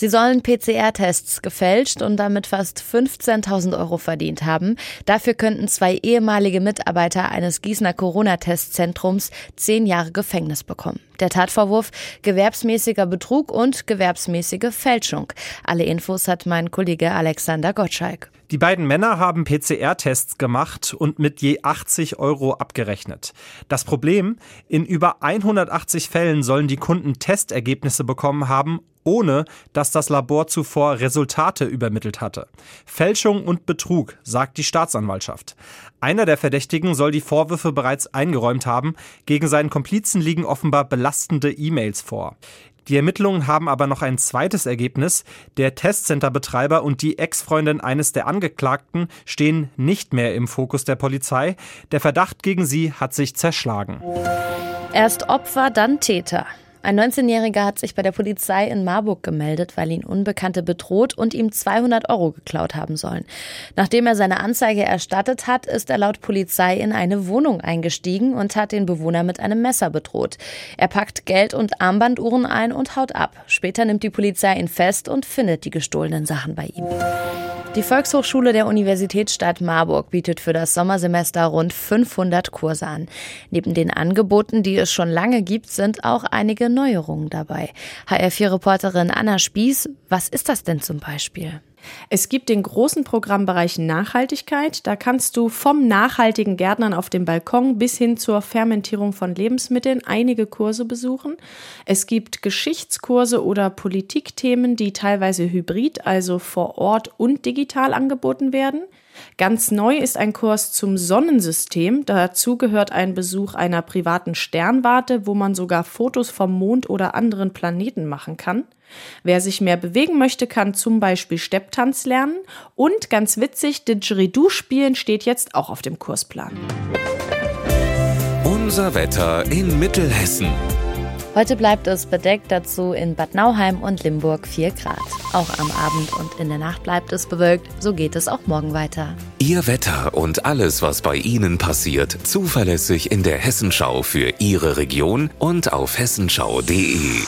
Sie sollen PCR-Tests gefälscht und damit fast 15.000 Euro verdient haben. Dafür könnten zwei ehemalige Mitarbeiter eines Gießener Corona-Testzentrums zehn Jahre Gefängnis bekommen. Der Tatvorwurf gewerbsmäßiger Betrug und gewerbsmäßige Fälschung. Alle Infos hat mein Kollege Alexander Gottschalk. Die beiden Männer haben PCR-Tests gemacht und mit je 80 Euro abgerechnet. Das Problem, in über 180 Fällen sollen die Kunden Testergebnisse bekommen haben, ohne dass das Labor zuvor Resultate übermittelt hatte. Fälschung und Betrug, sagt die Staatsanwaltschaft. Einer der Verdächtigen soll die Vorwürfe bereits eingeräumt haben. Gegen seinen Komplizen liegen offenbar belastende E-Mails vor. Die Ermittlungen haben aber noch ein zweites Ergebnis. Der Testcenter-Betreiber und die Ex-Freundin eines der Angeklagten stehen nicht mehr im Fokus der Polizei. Der Verdacht gegen sie hat sich zerschlagen. Erst Opfer, dann Täter. Ein 19-Jähriger hat sich bei der Polizei in Marburg gemeldet, weil ihn Unbekannte bedroht und ihm 200 Euro geklaut haben sollen. Nachdem er seine Anzeige erstattet hat, ist er laut Polizei in eine Wohnung eingestiegen und hat den Bewohner mit einem Messer bedroht. Er packt Geld und Armbanduhren ein und haut ab. Später nimmt die Polizei ihn fest und findet die gestohlenen Sachen bei ihm. Die Volkshochschule der Universitätsstadt Marburg bietet für das Sommersemester rund 500 Kurse an. Neben den Angeboten, die es schon lange gibt, sind auch einige Neuerungen dabei. HR4-Reporterin Anna Spieß, was ist das denn zum Beispiel? Es gibt den großen Programmbereich Nachhaltigkeit. Da kannst du vom nachhaltigen Gärtnern auf dem Balkon bis hin zur Fermentierung von Lebensmitteln einige Kurse besuchen. Es gibt Geschichtskurse oder Politikthemen, die teilweise hybrid, also vor Ort und digital angeboten werden. Ganz neu ist ein Kurs zum Sonnensystem. Dazu gehört ein Besuch einer privaten Sternwarte, wo man sogar Fotos vom Mond oder anderen Planeten machen kann. Wer sich mehr bewegen möchte, kann zum Beispiel Stepptanz lernen. Und ganz witzig, Didgeridoo spielen steht jetzt auch auf dem Kursplan. Unser Wetter in Mittelhessen. Heute bleibt es bedeckt, dazu in Bad Nauheim und Limburg 4 Grad. Auch am Abend und in der Nacht bleibt es bewölkt, so geht es auch morgen weiter. Ihr Wetter und alles, was bei Ihnen passiert, zuverlässig in der Hessenschau für Ihre Region und auf hessenschau.de.